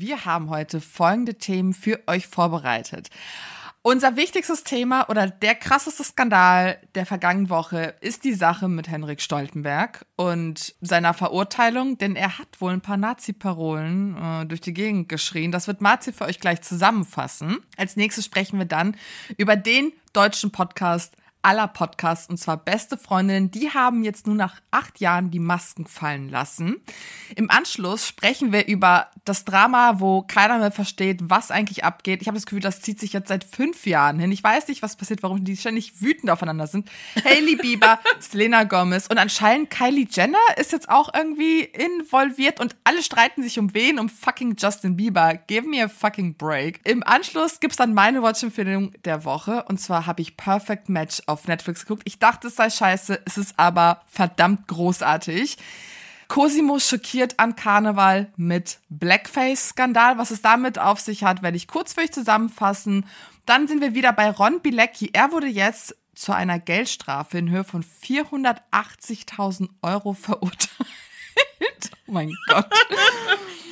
wir haben heute folgende Themen für euch vorbereitet. Unser wichtigstes Thema oder der krasseste Skandal der vergangenen Woche ist die Sache mit Henrik Stoltenberg und seiner Verurteilung, denn er hat wohl ein paar Nazi-Parolen äh, durch die Gegend geschrien. Das wird Marzi für euch gleich zusammenfassen. Als nächstes sprechen wir dann über den deutschen Podcast aller Podcasts, und zwar Beste Freundinnen, die haben jetzt nur nach acht Jahren die Masken fallen lassen. Im Anschluss sprechen wir über das Drama, wo keiner mehr versteht, was eigentlich abgeht. Ich habe das Gefühl, das zieht sich jetzt seit fünf Jahren hin. Ich weiß nicht, was passiert, warum die ständig wütend aufeinander sind. Hailey Bieber, Selena Gomez und anscheinend Kylie Jenner ist jetzt auch irgendwie involviert und alle streiten sich um wen? Um fucking Justin Bieber. Give me a fucking break. Im Anschluss gibt's dann meine Watch-Empfehlung der Woche und zwar habe ich Perfect Match auf Netflix geguckt. Ich dachte, es sei scheiße, es ist aber verdammt großartig. Cosimo schockiert an Karneval mit Blackface-Skandal. Was es damit auf sich hat, werde ich kurz für euch zusammenfassen. Dann sind wir wieder bei Ron Bilecki. Er wurde jetzt zu einer Geldstrafe in Höhe von 480.000 Euro verurteilt. oh mein Gott.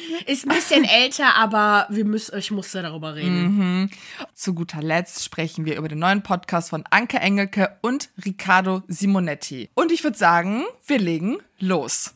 Ist ein bisschen älter, aber wir müssen, ich musste darüber reden. Mhm. Zu guter Letzt sprechen wir über den neuen Podcast von Anke Engelke und Riccardo Simonetti. Und ich würde sagen, wir legen los.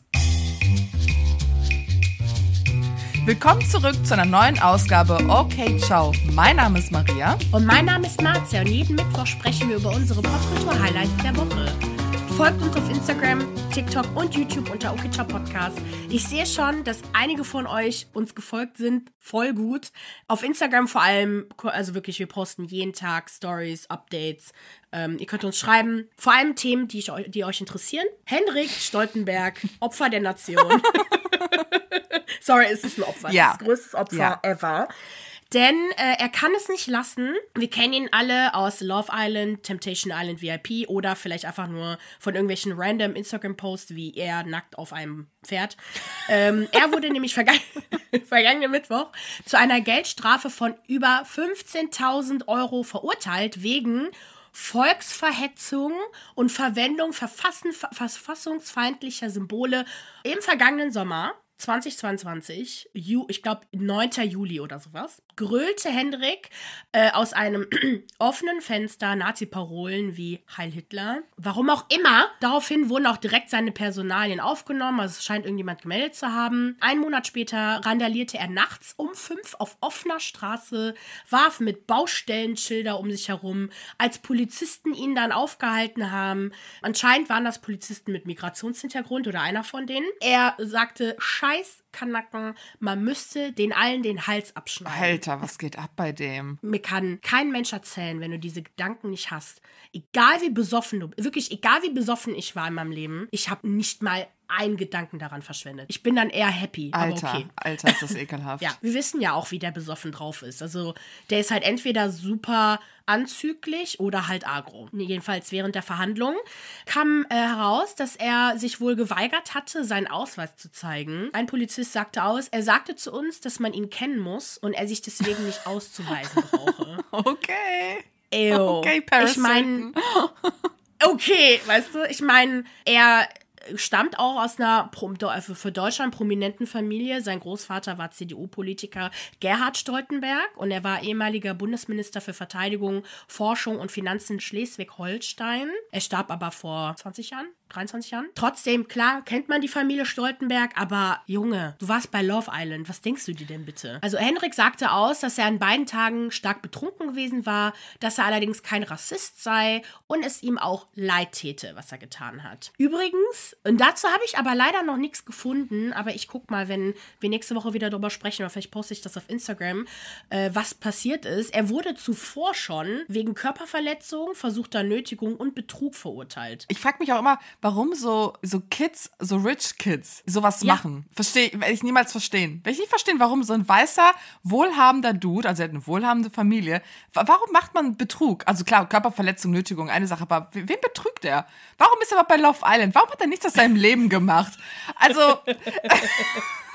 Willkommen zurück zu einer neuen Ausgabe Okay Ciao. Mein Name ist Maria. Und mein Name ist Marzia und jeden Mittwoch sprechen wir über unsere Popkultur-Highlights der Woche. Folgt uns auf Instagram, TikTok und YouTube unter Okicha Podcast. Ich sehe schon, dass einige von euch uns gefolgt sind. Voll gut. Auf Instagram vor allem, also wirklich, wir posten jeden Tag Stories, Updates. Ähm, ihr könnt uns schreiben, vor allem Themen, die, ich, die euch interessieren. Henrik Stoltenberg, Opfer der Nation. Sorry, es ist ein Opfer. Ja. Das, größte Opfer Ja. ever. Denn äh, er kann es nicht lassen. Wir kennen ihn alle aus Love Island, Temptation Island VIP oder vielleicht einfach nur von irgendwelchen random Instagram-Posts, wie er nackt auf einem Pferd. Ähm, er wurde nämlich vergangen vergangenen Mittwoch zu einer Geldstrafe von über 15.000 Euro verurteilt wegen Volksverhetzung und Verwendung verfassungsfeindlicher Symbole im vergangenen Sommer. 2022, Ju, ich glaube 9. Juli oder sowas, grölte Hendrik äh, aus einem offenen Fenster Nazi-Parolen wie Heil Hitler. Warum auch immer. Daraufhin wurden auch direkt seine Personalien aufgenommen. Also es scheint irgendjemand gemeldet zu haben. Ein Monat später randalierte er nachts um fünf auf offener Straße, warf mit Baustellenschilder um sich herum, als Polizisten ihn dann aufgehalten haben. Anscheinend waren das Polizisten mit Migrationshintergrund oder einer von denen. Er sagte, Nice. Kanacken, man müsste den allen den Hals abschneiden. Alter, was geht ab bei dem? Mir kann kein Mensch erzählen, wenn du diese Gedanken nicht hast. Egal wie besoffen du, wirklich egal wie besoffen ich war in meinem Leben, ich habe nicht mal einen Gedanken daran verschwendet. Ich bin dann eher happy. Alter, okay. Alter, ist das ekelhaft. Ja, wir wissen ja auch, wie der besoffen drauf ist. Also, der ist halt entweder super anzüglich oder halt agro. Jedenfalls während der Verhandlung kam äh, heraus, dass er sich wohl geweigert hatte, seinen Ausweis zu zeigen. Ein Polizist sagte aus, er sagte zu uns, dass man ihn kennen muss und er sich deswegen nicht auszuweisen brauche. Okay. Ew. Okay, Paris Ich meine, okay, weißt du, ich meine, er stammt auch aus einer also für Deutschland prominenten Familie. Sein Großvater war CDU-Politiker Gerhard Stoltenberg und er war ehemaliger Bundesminister für Verteidigung, Forschung und Finanzen in Schleswig-Holstein. Er starb aber vor 20 Jahren. 23 Jahren. Trotzdem, klar, kennt man die Familie Stoltenberg, aber Junge, du warst bei Love Island. Was denkst du dir denn bitte? Also Henrik sagte aus, dass er an beiden Tagen stark betrunken gewesen war, dass er allerdings kein Rassist sei und es ihm auch leid täte, was er getan hat. Übrigens, und dazu habe ich aber leider noch nichts gefunden, aber ich guck mal, wenn wir nächste Woche wieder darüber sprechen, oder vielleicht poste ich das auf Instagram, äh, was passiert ist. Er wurde zuvor schon wegen Körperverletzung, versuchter Nötigung und Betrug verurteilt. Ich frage mich auch immer, warum so, so Kids, so Rich Kids, sowas Ja. machen. Verstehe, werde ich niemals verstehen. Werde ich nicht verstehen, warum so ein weißer, wohlhabender Dude, also er hat eine wohlhabende Familie, wa- warum macht man Betrug? Also klar, Körperverletzung, Nötigung, eine Sache, aber wen betrügt er? Warum ist er überhaupt bei Love Island? Warum hat er nichts aus seinem Leben gemacht? Also,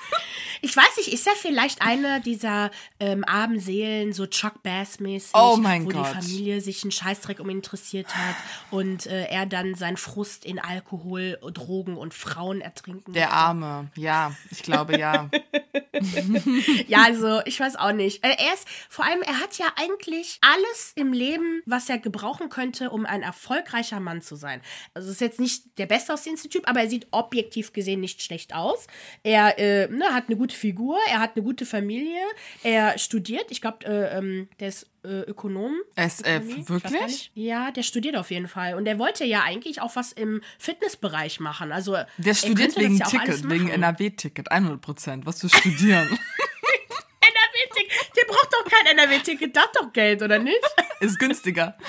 Ich weiß nicht, ist er vielleicht einer dieser ähm, armen Seelen, so Chuck Bass-mäßig, Oh wo Gott. die Familie sich einen Scheißdreck um ihn interessiert hat und äh, er dann seinen Frust in Alkohol, Drogen und Frauen ertrinken der musste? Arme, ja, ich glaube ja. ja, also ich weiß auch nicht. Äh, Er ist, vor allem, er hat ja eigentlich alles im Leben, was er gebrauchen könnte, um ein erfolgreicher Mann zu sein. Also ist jetzt nicht der beste aussehendste Typ, aber er sieht objektiv gesehen nicht schlecht aus. Er äh, ne, hat eine gute Figur, er hat eine gute Familie, er studiert. Ich glaube, äh, ähm, der ist Ökonom. SF, weiß gar wirklich? Ja, der studiert auf jeden Fall. Und er wollte ja eigentlich auch was im Fitnessbereich machen. Also Der er studiert wegen ja Ticket, wegen. NRW-Ticket, 100 Prozent. Was für studieren. NRW-Ticket. Der braucht doch kein NRW-Ticket, das hat doch Geld, oder nicht? Ist günstiger.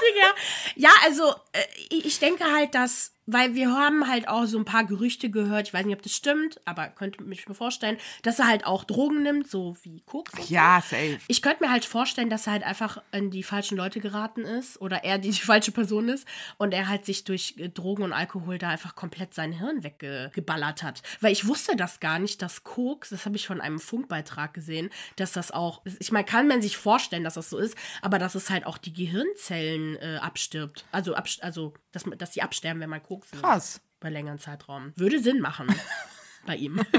günstiger. Ja, also äh, ich denke halt, dass, weil wir haben halt auch so ein paar Gerüchte gehört, ich weiß nicht, ob das stimmt, aber könnte mich mir vorstellen, dass er halt auch Drogen nimmt, so wie Koks. Ja, safe. Ich könnte mir halt vorstellen, dass er halt einfach in die falschen Leute geraten ist oder er die, die falsche Person ist und er halt sich durch äh, Drogen und Alkohol da einfach komplett sein Hirn weggeballert hat. Weil ich wusste das gar nicht, dass Koks, das habe ich von einem Funkbeitrag gesehen, dass das auch, ich meine, kann man sich vorstellen, dass das so ist, aber dass es halt auch die Gehirnzellen äh, abstirbt. Also, abs also dass, man- dass die absterben, wenn man Koks nimmt. Krass. Bei längeren Zeitraum. Würde Sinn machen. bei ihm.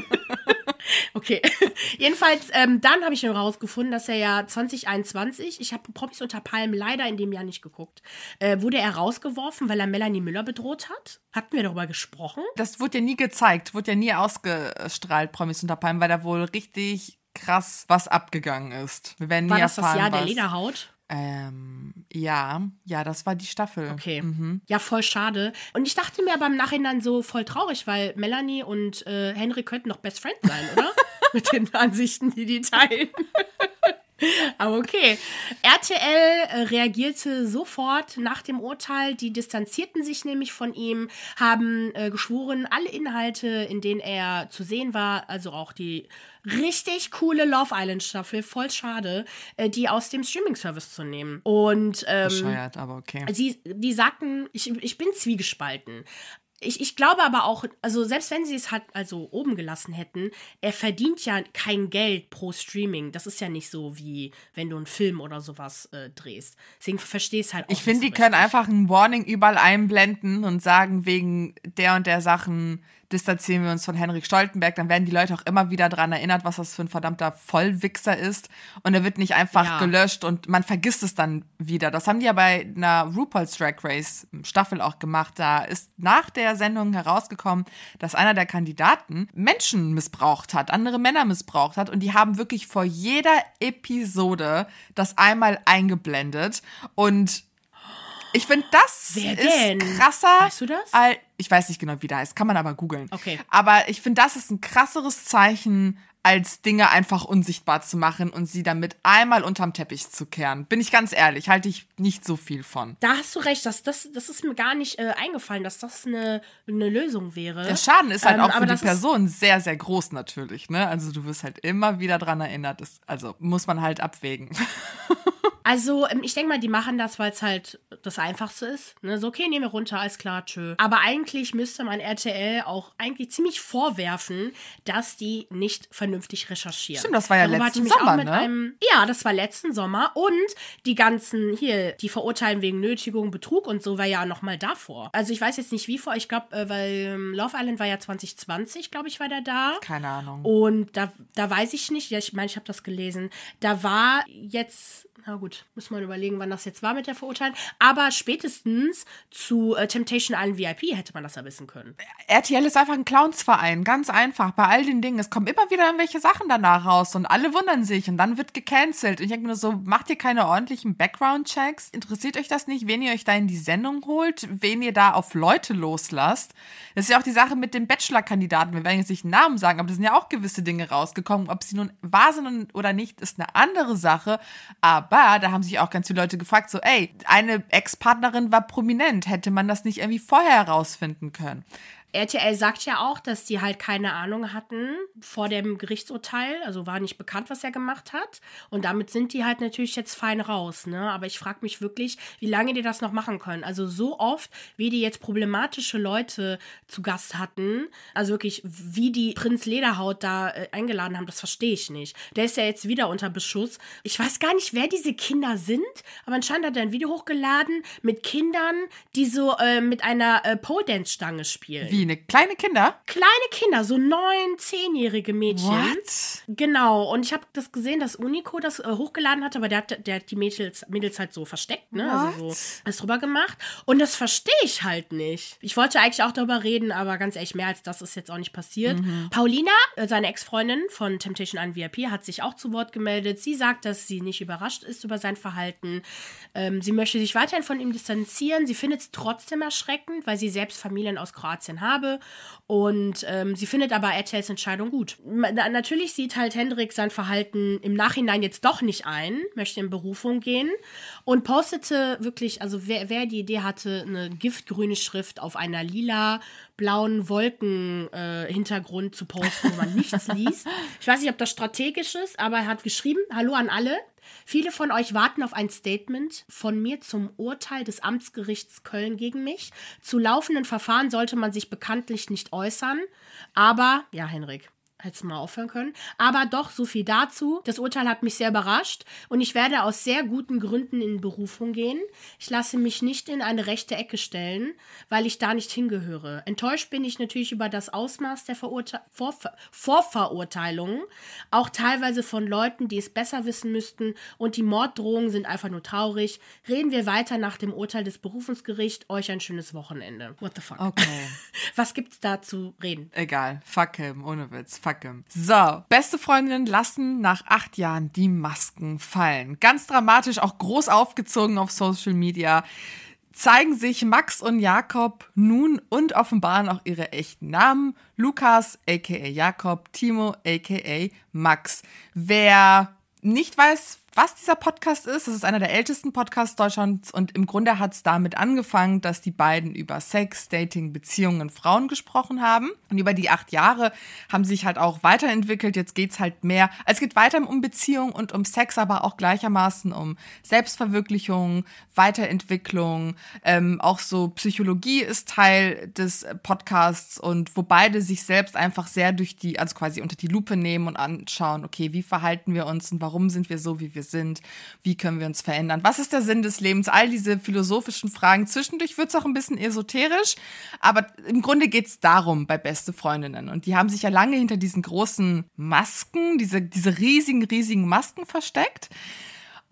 Okay. Jedenfalls, ähm, dann habe ich noch rausgefunden, dass er ja 2021, ich habe Promis unter Palmen leider in dem Jahr nicht geguckt, äh, wurde er rausgeworfen, weil er Melanie Müller bedroht hat. Hatten wir darüber gesprochen? Das wurde ja nie gezeigt, wurde ja nie ausgestrahlt, Promis unter Palmen, weil da wohl richtig krass was abgegangen ist. Wir werden War nie das das erfahren, Jahr der was. Lederhaut? Ähm, ja, ja, das war die Staffel. Okay. Mhm. Ja, voll schade. Und ich dachte mir aber im Nachhinein so voll traurig, weil Melanie und äh, Henry könnten doch Best Friend sein, oder? Mit den Ansichten, die die teilen. Aber okay. RTL äh, reagierte sofort nach dem Urteil. Die distanzierten sich nämlich von ihm, haben äh, geschworen, alle Inhalte, in denen er zu sehen war, also auch die richtig coole Love Island Staffel, voll schade, äh, die aus dem Streaming-Service zu nehmen. Und ähm, Bescheuert, aber okay. Sie, die sagten, ich, ich bin zwiegespalten. Ich, ich glaube aber auch, also selbst wenn sie es halt also oben gelassen hätten, er verdient ja kein Geld pro Streaming. Das ist ja nicht so wie wenn du einen Film oder sowas äh, drehst. Deswegen verstehe ich es halt auch. Ich finde, die so können richtig. einfach ein Warning überall einblenden und sagen, wegen der und der Sachen distanzieren wir uns von Henrik Stoltenberg. Dann werden die Leute auch immer wieder daran erinnert, was das für ein verdammter Vollwichser ist. Und er wird nicht einfach Ja. gelöscht und man vergisst es dann wieder. Das haben die ja bei einer RuPaul's Drag Race Staffel auch gemacht. Da ist nach der Sendung herausgekommen, dass einer der Kandidaten Menschen missbraucht hat, andere Männer missbraucht hat. Und die haben wirklich vor jeder Episode das einmal eingeblendet. Und ich finde, das Wer ist denn? krasser. Weißt du das? Al ich weiß nicht genau, wie der heißt. Kann man aber googeln. Okay. Aber ich finde, das ist ein krasseres Zeichen, als Dinge einfach unsichtbar zu machen und sie damit einmal unterm Teppich zu kehren. Bin ich ganz ehrlich, halte ich nicht so viel von. Da hast du recht, das, das, das ist mir gar nicht äh, eingefallen, dass das eine, eine Lösung wäre. Der Schaden ist halt Ähm, auch für die ist- Person sehr, sehr groß natürlich. Ne? Also du wirst halt immer wieder dran erinnert. Das, also muss man halt abwägen. Also, ähm, ich denke mal, die machen das, weil es halt das Einfachste ist. Ne? So, okay, nehmen wir runter, alles klar, tschö. Aber eigentlich müsste man RTL auch eigentlich ziemlich vorwerfen, dass die nicht vernünftig recherchieren. Stimmt, das war ja Darüber letzten Sommer, ne? Einem, ja, das war letzten Sommer. Und die ganzen hier, die verurteilen wegen Nötigung, Betrug und so, war ja noch mal davor. Also, ich weiß jetzt nicht, wie vor. Ich glaube, äh, weil ähm, Love Island war ja 2020, glaube ich, war der da. Keine Ahnung. Und da, da weiß ich nicht, ja, ich meine, ich habe das gelesen, da war jetzt, na gut, muss man überlegen, wann das jetzt war mit der Verurteilung, aber spätestens zu äh, Temptation Island VIP hätte man das ja wissen können. RTL ist einfach ein Clownsverein, ganz einfach. Bei all den Dingen. Es kommen immer wieder irgendwelche Sachen danach raus und alle wundern sich und dann wird gecancelt. Und ich denke mir nur so, macht ihr keine ordentlichen Background-Checks? Interessiert euch das nicht, wen ihr euch da in die Sendung holt, wen ihr da auf Leute loslasst? Das ist ja auch die Sache mit den Bachelor-Kandidaten. Wir werden jetzt nicht Namen sagen, aber da sind ja auch gewisse Dinge rausgekommen. Ob sie nun wahr sind oder nicht, ist eine andere Sache. Aber da haben sich auch ganz viele Leute gefragt, so, ey, eine Ex-Partnerin war prominent. Hätte man das nicht irgendwie vorher herausfinden können? RTL sagt ja auch, dass die halt keine Ahnung hatten vor dem Gerichtsurteil, also war nicht bekannt, was er gemacht hat. Und damit sind die halt natürlich jetzt fein raus, ne? Aber ich frage mich wirklich, wie lange die das noch machen können. Also so oft, wie die jetzt problematische Leute zu Gast hatten, also wirklich, wie die Prinz Lederhaut da äh, eingeladen haben, das verstehe ich nicht. Der ist ja jetzt wieder unter Beschuss. Ich weiß gar nicht, wer diese Kinder sind, aber anscheinend hat er ein Video hochgeladen mit Kindern, die so äh, mit einer äh, Pole-Dance-Stange spielen. Wie Wie, eine kleine Kinder? Kleine Kinder, so neun, zehnjährige Mädchen. What? Genau, und ich habe das gesehen, dass Unico das äh, hochgeladen hat, aber der hat, der hat die Mädels, Mädels halt so versteckt, ne? Also What? so alles drüber gemacht. Und das verstehe ich halt nicht. Ich wollte eigentlich auch darüber reden, aber ganz ehrlich, mehr als das ist jetzt auch nicht passiert. Paulina, äh, seine Ex-Freundin von Temptation Island VIP, hat sich auch zu Wort gemeldet. Sie sagt, dass sie nicht überrascht ist über sein Verhalten. Ähm, sie möchte sich weiterhin von ihm distanzieren. Sie findet es trotzdem erschreckend, weil sie selbst Familien aus Kroatien habe. Und ähm, sie findet aber RTLs Entscheidung gut. Natürlich sieht halt Hendrik sein Verhalten im Nachhinein jetzt doch nicht ein, möchte in Berufung gehen und postete wirklich, also wer, wer die Idee hatte, eine giftgrüne Schrift auf einer lila blauen Wolken äh, Hintergrund zu posten, wo man nichts liest. Ich weiß nicht, ob das strategisch ist, aber er hat geschrieben, hallo an alle. Viele von euch warten auf ein Statement von mir zum Urteil des Amtsgerichts Köln gegen mich. Zu laufenden Verfahren sollte man sich bekanntlich nicht äußern. Aber, ja, Henrik, hättest mal aufhören können. Aber doch, so viel dazu. Das Urteil hat mich sehr überrascht und ich werde aus sehr guten Gründen in Berufung gehen. Ich lasse mich nicht in eine rechte Ecke stellen, weil ich da nicht hingehöre. Enttäuscht bin ich natürlich über das Ausmaß der Verurte Vorver Vorverurteilungen, auch teilweise von Leuten, die es besser wissen müssten und die Morddrohungen sind einfach nur traurig. Reden wir weiter nach dem Urteil des Berufungsgerichts. Euch ein schönes Wochenende. What the fuck? Okay. Was gibt's da zu reden? Egal. Fuck him. Ohne Witz. Fuck him. So. Beste Freundinnen lassen nach acht Jahren die Masken fallen. Ganz dramatisch, auch groß aufgezogen auf Social Media. Zeigen sich Max und Jakob nun und offenbaren auch ihre echten Namen. Lukas, aka Jakob, Timo, aka Max. Wer nicht weiß, was dieser Podcast ist, das ist einer der ältesten Podcasts Deutschlands und im Grunde hat es damit angefangen, dass die beiden über Sex, Dating, Beziehungen, Frauen gesprochen haben. Und über die acht Jahre haben sich halt auch weiterentwickelt. Jetzt geht's halt mehr, es geht weiter um Beziehung und um Sex, aber auch gleichermaßen um Selbstverwirklichung, Weiterentwicklung. Ähm, auch so Psychologie ist Teil des Podcasts und wo beide sich selbst einfach sehr durch die, also quasi unter die Lupe nehmen und anschauen, okay, wie verhalten wir uns und warum sind wir so, wie wir sind? Wie können wir uns verändern? Was ist der Sinn des Lebens? All diese philosophischen Fragen. Zwischendurch wird es auch ein bisschen esoterisch, aber im Grunde geht es darum bei Beste Freundinnen. Und die haben sich ja lange hinter diesen großen Masken, diese, diese riesigen, riesigen Masken versteckt.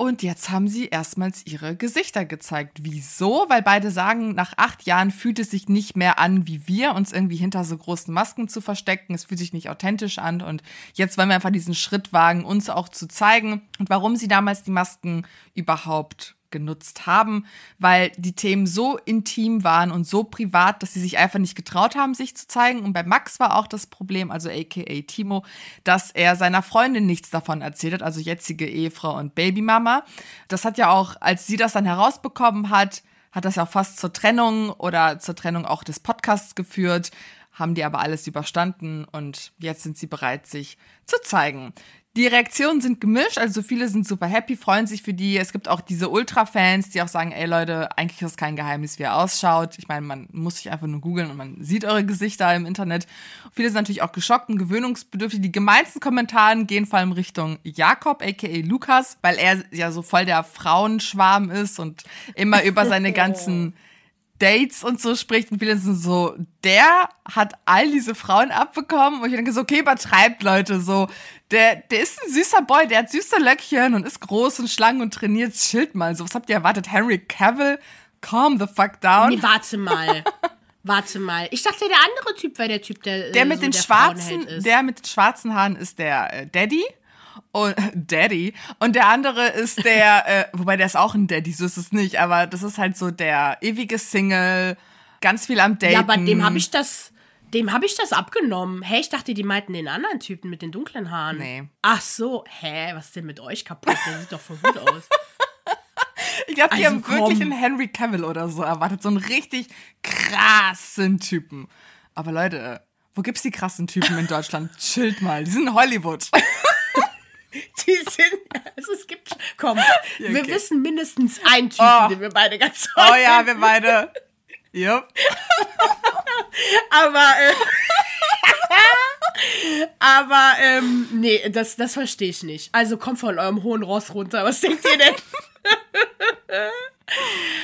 Und jetzt haben sie erstmals ihre Gesichter gezeigt. Wieso? Weil beide sagen, nach acht Jahren fühlt es sich nicht mehr an, wie wir, uns irgendwie hinter so großen Masken zu verstecken. Es fühlt sich nicht authentisch an. Und jetzt wollen wir einfach diesen Schritt wagen, uns auch zu zeigen. Und warum sie damals die Masken überhaupt genutzt haben, weil die Themen so intim waren und so privat, dass sie sich einfach nicht getraut haben, sich zu zeigen. Und bei Max war auch das Problem, also aka Timo, dass er seiner Freundin nichts davon erzählt hat, also jetzige Ehefrau und Babymama. Das hat ja auch, als sie das dann herausbekommen hat, hat das ja auch fast zur Trennung oder zur Trennung auch des Podcasts geführt, haben die aber alles überstanden und jetzt sind sie bereit, sich zu zeigen. Die Reaktionen sind gemischt, also viele sind super happy, freuen sich für die. Es gibt auch diese Ultra-Fans, die auch sagen, ey Leute, eigentlich ist kein Geheimnis, wie ihr ausschaut. Ich meine, man muss sich einfach nur googeln und man sieht eure Gesichter im Internet. Viele sind natürlich auch geschockt und gewöhnungsbedürftig. Die gemeinsten Kommentare gehen vor allem Richtung Jakob, aka Lukas, weil er ja so voll der Frauenschwarm ist und immer über seine ganzen Dates und so spricht und viele sind so, der hat all diese Frauen abbekommen und ich denke so, okay, übertreibt Leute, so, der, der ist ein süßer Boy, der hat süße Löckchen und ist groß und schlank und trainiert, chillt mal, so, was habt ihr erwartet, Henry Cavill? Calm the fuck down. Nee, warte mal. warte mal. Ich dachte, der andere Typ wäre der Typ, der. der äh, mit so den schwarzen, der mit den schwarzen Haaren ist der äh, Daddy. Und Daddy. Und der andere ist der, äh, wobei der ist auch ein Daddy, so ist es nicht, aber das ist halt so der ewige Single, ganz viel am Daten. Ja, aber dem habe ich das. Dem habe ich das abgenommen. Hä, ich dachte, die meinten den anderen Typen mit den dunklen Haaren. Nee. Ach so, hä, was ist denn mit euch kaputt? Der sieht doch voll gut aus. Ich glaube, die Also haben wirklich komm. einen Henry Cavill oder so erwartet. So einen richtig krassen Typen. Aber Leute, wo gibt's die krassen Typen in Deutschland? Chillt mal, die sind in Hollywood. Die sind. Also es gibt. Komm, wir okay. wissen mindestens einen Typen, Oh. den wir beide ganz toll Oh ja, wir beide. Jupp. Aber, äh, aber, ähm, nee, das, das verstehe ich nicht. Also kommt von eurem hohen Ross runter. Was denkt ihr denn?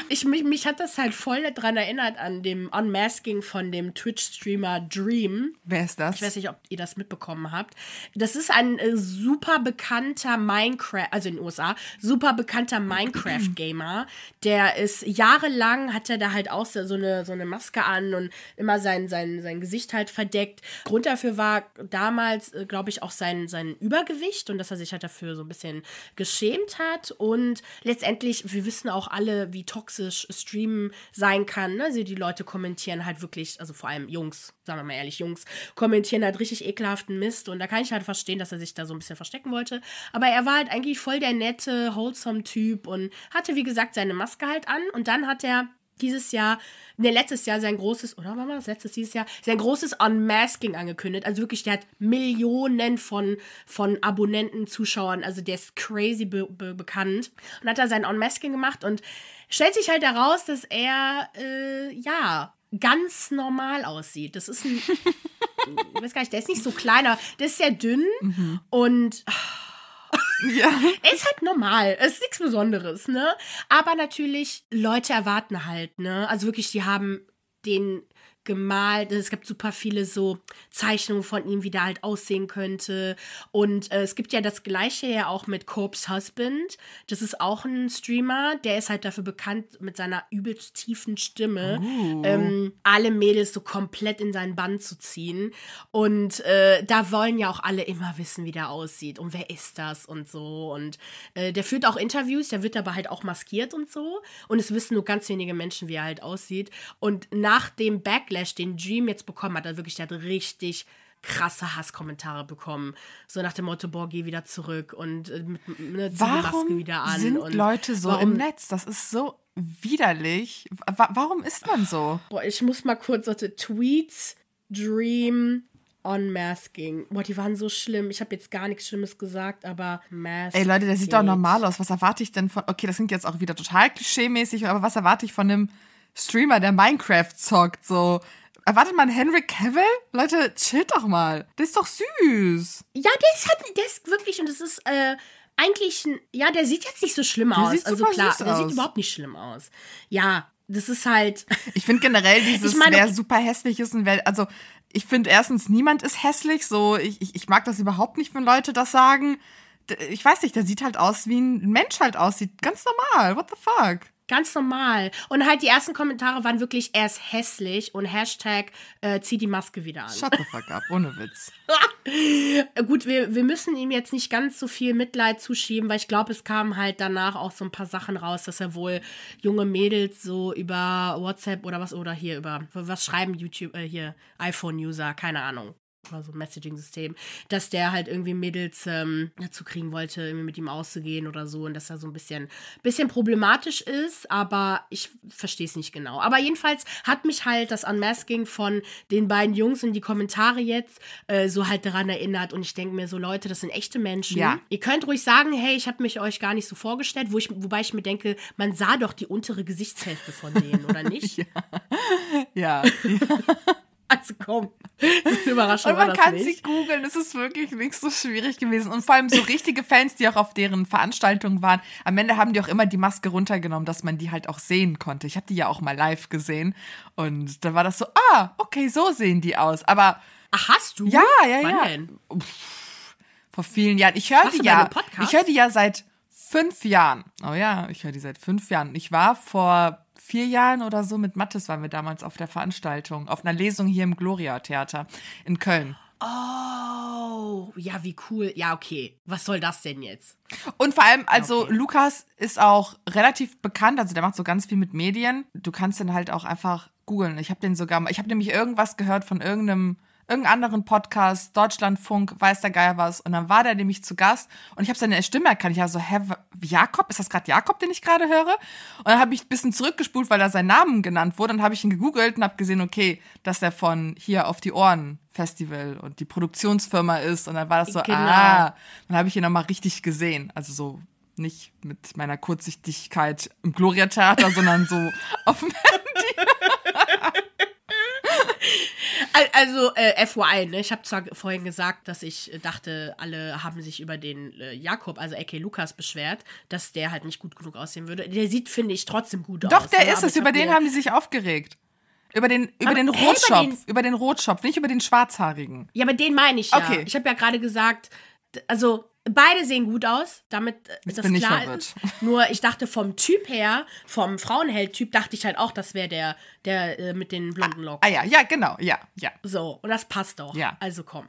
Ich, mich, mich hat das halt voll daran erinnert an dem Unmasking von dem Twitch-Streamer Dream. Wer ist das? Ich weiß nicht, ob ihr das mitbekommen habt. Das ist ein äh, super bekannter Minecraft, also in den USA, super bekannter Minecraft-Gamer. Der ist jahrelang, hat er da halt auch so eine, so eine Maske an und immer sein, sein, sein Gesicht halt verdeckt. Grund dafür war damals, äh, glaube ich, auch sein, sein Übergewicht und dass er sich halt dafür so ein bisschen geschämt hat. Und letztendlich, wir wissen auch alle, wie toxisch Streamen sein kann. Ne? Also die Leute kommentieren halt wirklich, also vor allem Jungs, sagen wir mal ehrlich, Jungs, kommentieren halt richtig ekelhaften Mist. Und da kann ich halt verstehen, dass er sich da so ein bisschen verstecken wollte. Aber er war halt eigentlich voll der nette, wholesome Typ und hatte, wie gesagt, seine Maske halt an. Und dann hat er dieses Jahr, ne, letztes Jahr sein großes, oder war das letztes, dieses Jahr, sein großes Unmasking angekündigt. Also wirklich, der hat Millionen von, von Abonnenten, Zuschauern, also der ist crazy be be bekannt. Und hat da sein Unmasking gemacht und stellt sich halt heraus, dass er, äh, ja, ganz normal aussieht. Das ist ein, ich weiß gar nicht, der ist nicht so kleiner, der ist sehr dünn mhm. und. Oh, ja. Ist halt normal. Es ist nichts Besonderes, ne? Aber natürlich, Leute erwarten halt, ne? Also wirklich, die haben den gemalt. Es gibt super viele so Zeichnungen von ihm, wie der halt aussehen könnte. Und äh, es gibt ja das gleiche ja auch mit Corpse Husband. Das ist auch ein Streamer, der ist halt dafür bekannt mit seiner übelst tiefen Stimme, oh. ähm, alle Mädels so komplett in seinen Bann zu ziehen. Und äh, da wollen ja auch alle immer wissen, wie der aussieht und wer ist das und so. Und äh, der führt auch Interviews, der wird aber halt auch maskiert und so. Und es wissen nur ganz wenige Menschen, wie er halt aussieht. Und nach dem Backlash Backlash, den Dream jetzt bekommen hat, also wirklich, der hat richtig krasse Hasskommentare bekommen. So nach dem Motto, boah, geh wieder zurück und äh, mit, ne, zieh warum die Maske wieder an. sind und Leute so warum, im Netz? Das ist so widerlich. Wa warum ist man so? Boah, ich muss mal kurz, warte, Tweets, Dream, Unmasking. Boah, die waren so schlimm. Ich habe jetzt gar nichts Schlimmes gesagt, aber Masking. Ey Leute, der sieht doch normal aus. Was erwarte ich denn von. Okay, das klingt jetzt auch wieder total klischee-mäßig, aber was erwarte ich von einem Streamer, der Minecraft zockt, so. Erwartet man Henry Cavill? Leute, chillt doch mal. Der ist doch süß. Ja, der ist halt, der ist wirklich, und das ist, äh, eigentlich, ja, der sieht jetzt nicht so schlimm der aus. also klar, der aus. sieht überhaupt nicht schlimm aus. Ja, das ist halt. Ich finde generell dieses, ich mein, wer super hässlich ist und wer, also ich finde erstens, niemand ist hässlich. So, ich, ich, ich mag das überhaupt nicht, wenn Leute das sagen. Ich weiß nicht, der sieht halt aus, wie ein Mensch halt aussieht. Ganz normal. What the fuck? Ganz normal. Und halt die ersten Kommentare waren wirklich, er ist hässlich und Hashtag äh, zieh die Maske wieder an. Shut the fuck up, ohne Witz. Gut, wir, wir müssen ihm jetzt nicht ganz so viel Mitleid zuschieben, weil ich glaube, es kamen halt danach auch so ein paar Sachen raus, dass er wohl junge Mädels so über WhatsApp oder was oder hier über, was schreiben YouTube, äh, hier, iPhone-User, keine Ahnung oder so ein Messaging-System, dass der halt irgendwie Mädels ähm, dazu kriegen wollte, irgendwie mit ihm auszugehen oder so und dass er so ein bisschen, bisschen problematisch ist, aber ich verstehe es nicht genau. Aber jedenfalls hat mich halt das Unmasking von den beiden Jungs in die Kommentare jetzt äh, so halt daran erinnert und ich denke mir so, Leute, das sind echte Menschen. Ja. Ihr könnt ruhig sagen, hey, ich habe mich euch gar nicht so vorgestellt, wo ich, wobei ich mir denke, man sah doch die untere Gesichtshälfte von denen, oder nicht? ja. ja. ja. Also komm, Überraschung. Und man kann nicht. sie googeln, es ist wirklich nicht so schwierig gewesen. Und vor allem so richtige Fans, die auch auf deren Veranstaltungen waren, am Ende haben die auch immer die Maske runtergenommen, dass man die halt auch sehen konnte. Ich habe die ja auch mal live gesehen. Und da war das so, ah, okay, so sehen die aus. Aber. Ach, hast du? Ja, ja, Wann ja. Denn? Vor vielen Jahren. Ich höre die ja. Ich höre die ja seit fünf Jahren. Oh ja, ich höre die seit fünf Jahren. Ich war vor vier Jahren oder so mit Mattes waren wir damals auf der Veranstaltung, auf einer Lesung hier im Gloria Theater in Köln. Oh, ja, wie cool. Ja, okay. Was soll das denn jetzt? Und vor allem, also okay. Lukas ist auch relativ bekannt, also der macht so ganz viel mit Medien. Du kannst den halt auch einfach googeln. Ich habe den sogar mal, ich habe nämlich irgendwas gehört von irgendeinem irgendeinen anderen Podcast, Deutschlandfunk, weiß der Geier was. Und dann war der nämlich zu Gast und ich habe seine Stimme erkannt. Ich war so, hä, Jakob? Ist das gerade Jakob, den ich gerade höre? Und dann habe ich ein bisschen zurückgespult, weil da sein Namen genannt wurde. Dann habe ich ihn gegoogelt und habe gesehen, okay, dass der von hier auf die Ohren Festival und die Produktionsfirma ist. Und dann war das so, genau. ah, dann habe ich ihn nochmal richtig gesehen. Also so nicht mit meiner Kurzsichtigkeit im Gloria-Theater, sondern so auf dem Handy. Also, äh, FYI, ne? ich habe zwar vorhin gesagt, dass ich dachte, alle haben sich über den äh, Jakob, also A.K. Lukas, beschwert, dass der halt nicht gut genug aussehen würde. Der sieht, finde ich, trotzdem gut Doch, aus. Doch, der ne? ist es. Über hab den haben die sich aufgeregt. Über den, über Aber, den hey, Rotschopf. den- Über den Rotschopf, nicht über den Schwarzhaarigen. Ja, aber den meine ich ja. Okay. Ich habe ja gerade gesagt, also beide sehen gut aus, damit Jetzt das ich klar verwirrt. ist. Nur ich dachte vom Typ her, vom Frauenheld-Typ, dachte ich halt auch, das wäre der, der äh, mit den blonden Locken. Ah ja, ja, genau, ja, ja. So, und das passt doch. Ja. Also komm.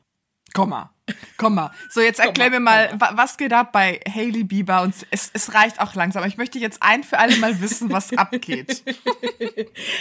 Komm mal. Komm mal. So, jetzt erklär mir mal, wa- was geht ab bei Hailey Bieber? Und es, es reicht auch langsam. Ich möchte jetzt ein für alle Mal wissen, was abgeht.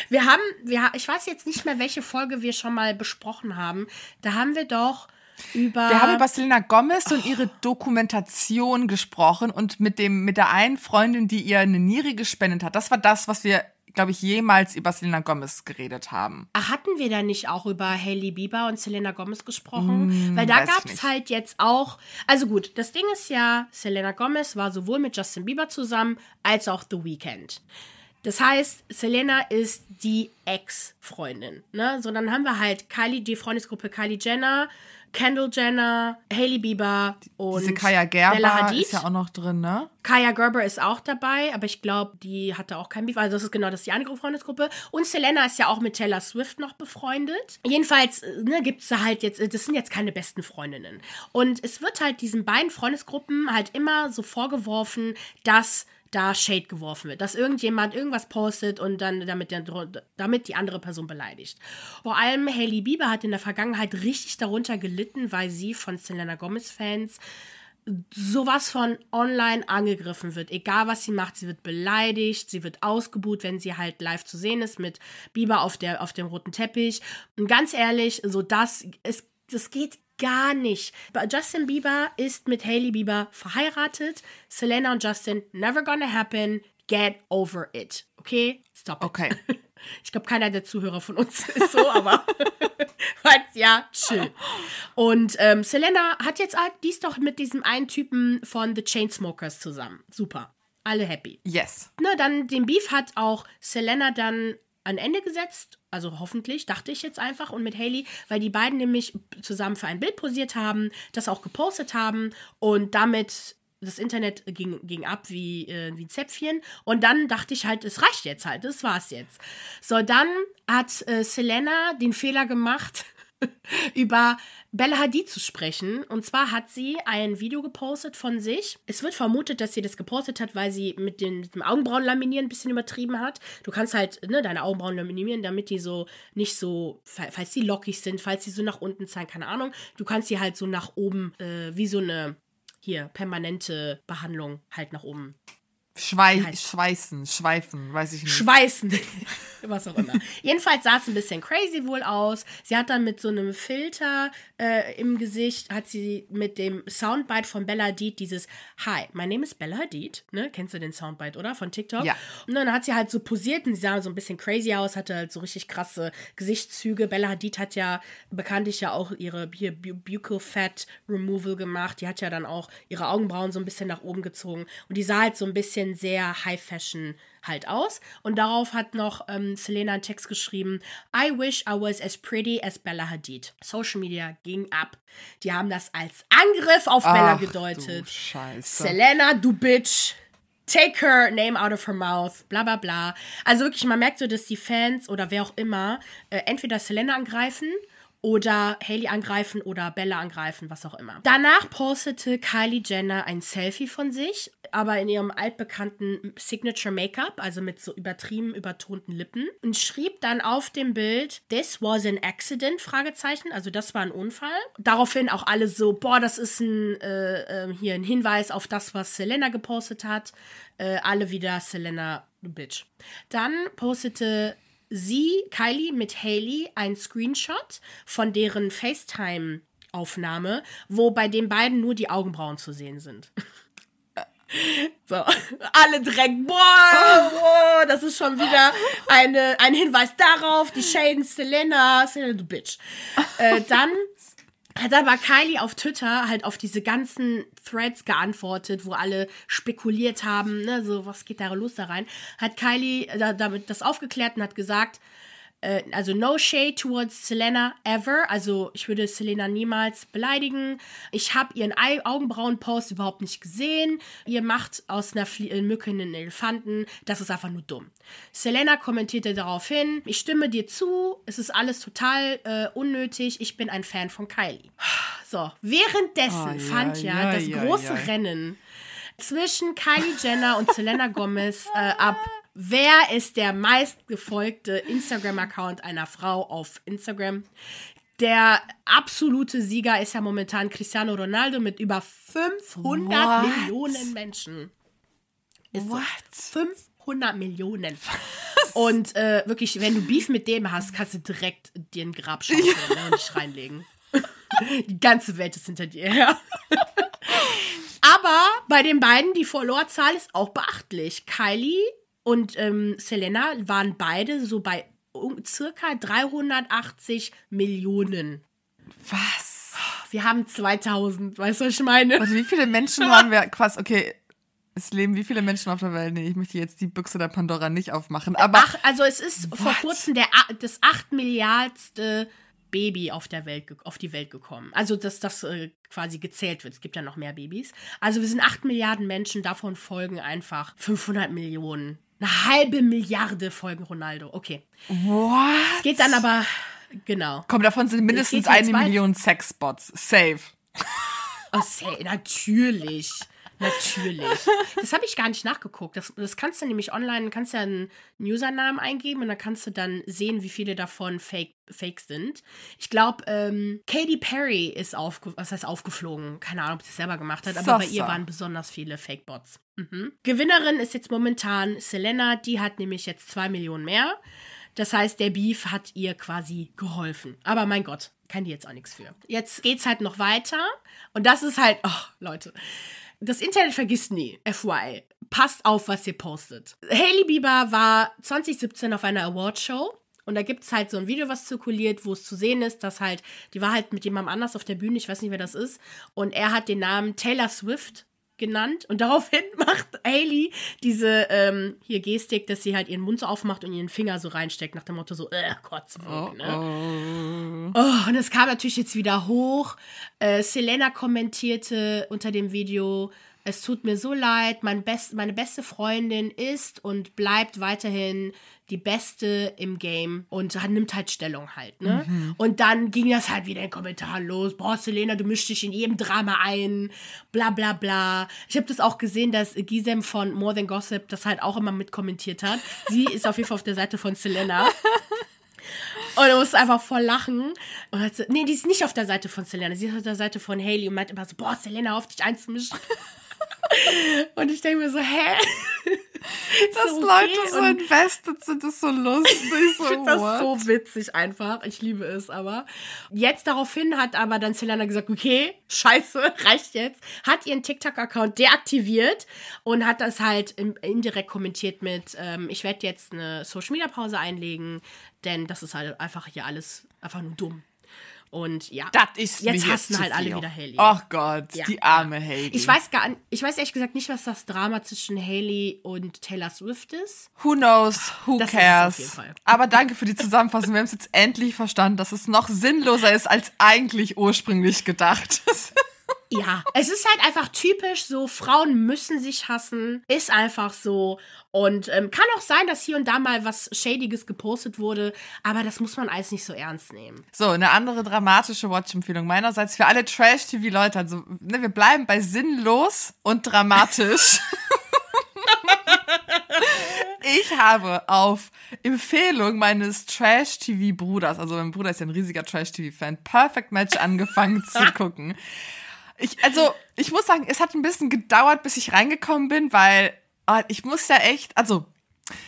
Wir haben, wir, ich weiß jetzt nicht mehr, welche Folge wir schon mal besprochen haben. Da haben wir doch über. Wir haben über Selena Gomez und ihre Dokumentation gesprochen und mit dem, mit der einen Freundin, die ihr eine Niere gespendet hat. Das war das, was wir, glaube ich, jemals über Selena Gomez geredet haben. Ach, hatten wir da nicht auch über Hailey Bieber und Selena Gomez gesprochen? Weil da gab es halt jetzt auch. Also gut, das Ding ist ja, Selena Gomez war sowohl mit Justin Bieber zusammen als auch The Weeknd. Das heißt, Selena ist die Ex-Freundin. Ne? So, dann haben wir halt Kylie, die Freundesgruppe Kylie Jenner, Kendall Jenner, Hailey Bieber und Diese Kaya Bella Gerber Hadid. ist ja auch noch drin, ne? Kaya Gerber ist auch dabei, aber ich glaube, die hatte auch kein Beef. Also das ist genau das ist die andere Freundesgruppe. Und Selena ist ja auch mit Taylor Swift noch befreundet. Jedenfalls äh, ne, gibt es da halt jetzt, äh, das sind jetzt keine besten Freundinnen. Und es wird halt diesen beiden Freundesgruppen halt immer so vorgeworfen, dass da Shade geworfen wird, dass irgendjemand irgendwas postet und dann damit, der, damit die andere Person beleidigt. Vor allem Hailey Bieber hat in der Vergangenheit richtig darunter gelitten, weil sie von Selena Gomez-Fans sowas von online angegriffen wird. Egal was sie macht, sie wird beleidigt, sie wird ausgebuht, wenn sie halt live zu sehen ist mit Bieber auf, der, auf dem roten Teppich. Und ganz ehrlich, so das, es, das geht gar nicht. Justin Bieber ist mit Hailey Bieber verheiratet. Selena und Justin, never gonna happen. Get over it. Okay? Stop it. Okay. Ich glaube, keiner der Zuhörer von uns ist so, aber ja, chill. Und ähm, Selena hat jetzt, die ist doch mit diesem einen Typen von The Chainsmokers zusammen. Super. Alle happy. Yes. Ne, dann den Beef hat auch Selena dann ein Ende gesetzt. Also hoffentlich, dachte ich jetzt einfach. Und mit Haley, weil die beiden nämlich zusammen für ein Bild posiert haben, das auch gepostet haben und damit das Internet ging, ging ab wie, äh, wie ein Zäpfchen. Und dann dachte ich halt, es reicht jetzt halt, das war's jetzt. So, dann hat äh, Selena den Fehler gemacht, über Bella Hadid zu sprechen. Und zwar hat sie ein Video gepostet von sich. Es wird vermutet, dass sie das gepostet hat, weil sie mit, den, mit dem Augenbrauenlaminieren ein bisschen übertrieben hat. Du kannst halt ne, deine Augenbrauen laminieren, damit die so nicht so, fa- falls die lockig sind, falls sie so nach unten zeigen, keine Ahnung. Du kannst sie halt so nach oben, äh, wie so eine, hier, permanente Behandlung halt nach oben Schwei heißt- Schweißen, Schweifen, weiß ich nicht. Schweißen. Was auch immer. Jedenfalls sah es ein bisschen crazy wohl aus. Sie hat dann mit so einem Filter äh, im Gesicht, hat sie mit dem Soundbite von Bella Hadid dieses Hi, my name is Bella Hadid. Ne? Kennst du den Soundbite, oder? Von TikTok? Ja. Und dann hat sie halt so posiert und sie sah so ein bisschen crazy aus, hatte halt so richtig krasse Gesichtszüge. Bella Hadid hat ja bekanntlich ja auch ihre hier, Bu- Buccal Fat Removal gemacht. Die hat ja dann auch ihre Augenbrauen so ein bisschen nach oben gezogen. Und die sah halt so ein bisschen sehr High Fashion halt aus. Und darauf hat noch ähm, Selena einen Text geschrieben: I wish I was as pretty as Bella Hadid. Social Media ging ab. Die haben das als Angriff auf Bella Ach, gedeutet. Du Scheiße. Selena, du Bitch. Take her name out of her mouth, bla bla bla. Also wirklich, man merkt so, dass die Fans oder wer auch immer äh, entweder Selena angreifen oder Haley angreifen oder Bella angreifen, was auch immer. Danach postete Kylie Jenner ein Selfie von sich, aber in ihrem altbekannten Signature Make-up, also mit so übertrieben übertonten Lippen und schrieb dann auf dem Bild This was an accident Fragezeichen, also das war ein Unfall. Daraufhin auch alle so, boah, das ist ein äh, äh, hier ein Hinweis auf das, was Selena gepostet hat. Äh, alle wieder Selena Bitch. Dann postete sie, Kylie, mit Haley ein Screenshot von deren FaceTime-Aufnahme, wo bei den beiden nur die Augenbrauen zu sehen sind. So, alle direkt, boah, boah, das ist schon wieder eine, ein Hinweis darauf, die Shaden Selena, Selena, du Bitch. Äh, dann hat aber Kylie auf Twitter halt auf diese ganzen Threads geantwortet, wo alle spekuliert haben, ne, so was geht da los da rein, hat Kylie da, damit das aufgeklärt und hat gesagt, äh, also no shade towards Selena ever. Also ich würde Selena niemals beleidigen. Ich habe ihren Augenbrauen-Post überhaupt nicht gesehen. Ihr macht aus einer Flie äh, Mücke einen Elefanten. Das ist einfach nur dumm. Selena kommentierte daraufhin, ich stimme dir zu, es ist alles total äh, unnötig. Ich bin ein Fan von Kylie. So, währenddessen Oh, fand ja, ja, das ja, große. Rennen zwischen Kylie Jenner und Selena Gomez äh, ab. Wer ist der meistgefolgte Instagram-Account einer Frau auf Instagram? Der absolute Sieger ist ja momentan Cristiano Ronaldo mit über 500 What? Millionen Menschen. Ist What? So. 500 Millionen. Und äh, wirklich, wenn du Beef mit dem hast, kannst du direkt dir ein Grab schaufeln ne, und dich reinlegen. Die ganze Welt ist hinter dir her. Aber bei den beiden, die Followerzahl ist auch beachtlich. Kylie und ähm, Selena waren beide so bei circa 380 Millionen. Was? Wir haben 2000, weißt du, was ich meine? Warte, wie viele Menschen haben wir quasi, okay, es leben wie viele Menschen auf der Welt? Nee, ich möchte jetzt die Büchse der Pandora nicht aufmachen, aber Ach, also es ist vor What? kurzem der, das 8 Milliardste Baby auf, der Welt, auf die Welt gekommen. Also, dass das äh, quasi gezählt wird. Es gibt ja noch mehr Babys. Also, wir sind 8 Milliarden Menschen, davon folgen einfach 500 Millionen. Eine halbe Milliarde folgen Ronaldo. Okay. what? Es geht dann aber, genau. Komm, davon sind mindestens eine. Million Sexbots. Safe. Oh, say, natürlich. Natürlich. Das habe ich gar nicht nachgeguckt. Das, das kannst du nämlich online, kannst ja einen Usernamen eingeben und dann kannst du dann sehen, wie viele davon fake, fake sind. Ich glaube, ähm, Katy Perry ist aufge was heißt aufgeflogen. Keine Ahnung, ob sie es selber gemacht hat, aber bei ihr waren besonders viele Fake-Bots. Mhm. Gewinnerin ist jetzt momentan Selena, die hat nämlich jetzt zwei Millionen mehr. Das heißt, der Beef hat ihr quasi geholfen. Aber mein Gott, kann die jetzt auch nichts für. Jetzt geht's halt noch weiter. Und das ist halt, oh, Leute. Das Internet vergisst nie. FY. Passt auf, was ihr postet. Hailey Bieber war 2017 auf einer Awardshow. Und da gibt es halt so ein Video, was zirkuliert, wo es zu sehen ist, dass halt, die war halt mit jemandem anders auf der Bühne, ich weiß nicht, wer das ist. Und er hat den Namen Taylor Swift genannt. Und daraufhin macht Hailey diese ähm, hier Gestik, dass sie halt ihren Mund so aufmacht und ihren Finger so reinsteckt, nach dem Motto so, äh, Kotze Oh, weg, ne? Oh, und es kam natürlich jetzt wieder hoch. Äh, Selena kommentierte unter dem Video, es tut mir so leid, mein best, meine beste Freundin ist und bleibt weiterhin die Beste im Game und hat- nimmt halt Stellung halt, ne? Und dann ging das halt wieder in den Kommentaren los. Boah, Selena, du mischst dich in jedem Drama ein, bla bla bla. Ich habe das auch gesehen, dass Gisem von More Than Gossip das halt auch immer mit kommentiert hat. Sie ist auf jeden Fall auf der Seite von Selena. Und du musst einfach voll lachen. Und hat so, nee, die ist nicht auf der Seite von Selena. Sie ist auf der Seite von Haley und meint immer so, boah, Selena, auf dich einzumischen. Und ich denke mir so, hä? Dass So, Leute okay. so invested sind, ist so lustig. So, Ich finde das so witzig einfach. Ich liebe es aber. Jetzt daraufhin hat aber dann Selena gesagt, okay, scheiße, reicht jetzt. Hat ihren TikTok-Account deaktiviert und hat das halt indirekt kommentiert mit, ähm, ich werde jetzt eine Social-Media-Pause einlegen, denn das ist halt einfach hier alles einfach nur dumm. Und ja. Das ist Jetzt hassen zu halt alle viel. wieder Hailey. Ach Gott, Ja. die arme Hailey. Ich weiß gar ich weiß ehrlich gesagt nicht, was das Drama zwischen Haley und Taylor Swift ist. Who knows, who Das ist es cares. Aber danke für die Zusammenfassung. Wir haben es jetzt endlich verstanden, dass es noch sinnloser ist als eigentlich ursprünglich gedacht. Ja, es ist halt einfach typisch so, Frauen müssen sich hassen, ist einfach so. Und ähm, kann auch sein, dass hier und da mal was Shadiges gepostet wurde, aber das muss man alles nicht so ernst nehmen. So, eine andere dramatische Watch-Empfehlung meinerseits für alle Trash-TV-Leute. Also, ne, wir bleiben bei sinnlos und dramatisch. ich habe auf Empfehlung meines Trash-TV-Bruders, also mein Bruder ist ja ein riesiger Trash-TV-Fan, Perfect Match angefangen zu gucken. Ich, also, ich muss sagen, es hat ein bisschen gedauert, bis ich reingekommen bin, weil ah, ich muss ja echt, also,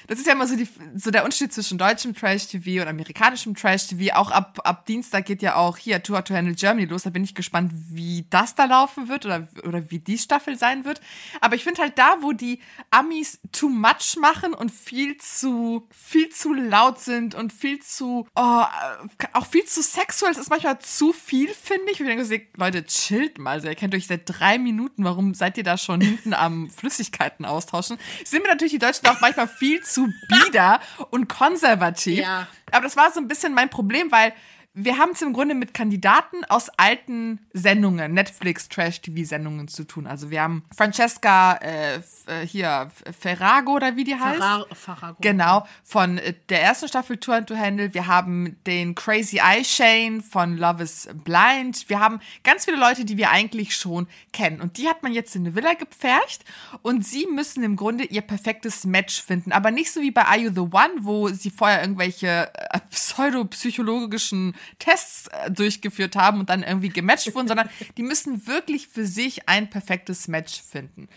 das ist ja immer so, die, so der Unterschied zwischen deutschem Trash-TV und amerikanischem Trash-TV. Auch ab, ab Dienstag geht ja auch hier Tour to Handle Germany los. Da bin ich gespannt, wie das da laufen wird oder, oder wie die Staffel sein wird. Aber ich finde halt da, wo die Amis too much machen und viel zu, viel zu laut sind und viel zu, oh, äh, auch viel zu sexuell. Es ist manchmal zu viel, finde ich. Und ich denke, Leute, chillt mal. Ihr kennt euch seit drei Minuten. Warum seid ihr da schon hinten am Flüssigkeiten austauschen? Sind mir natürlich die Deutschen auch manchmal viel zu zu bieder und konservativ. Ja. Aber das war so ein bisschen mein Problem, weil wir haben es im Grunde mit Kandidaten aus alten Sendungen, Netflix Trash-TV-Sendungen zu tun. Also wir haben Francesca äh, äh, hier Ferrago oder wie die heißt. Ferrar Farrago. Genau, von äh, der ersten Staffel Tour to Handle. Wir haben den Crazy Eye Shane von Love is Blind. Wir haben ganz viele Leute, die wir eigentlich schon kennen. Und die hat man jetzt in eine Villa gepfercht. Und sie müssen im Grunde ihr perfektes Match finden. Aber nicht so wie bei Are You the One, wo sie vorher irgendwelche äh, pseudopsychologischen Tests äh, durchgeführt haben und dann irgendwie gematcht wurden, sondern die müssen wirklich für sich ein perfektes Match finden.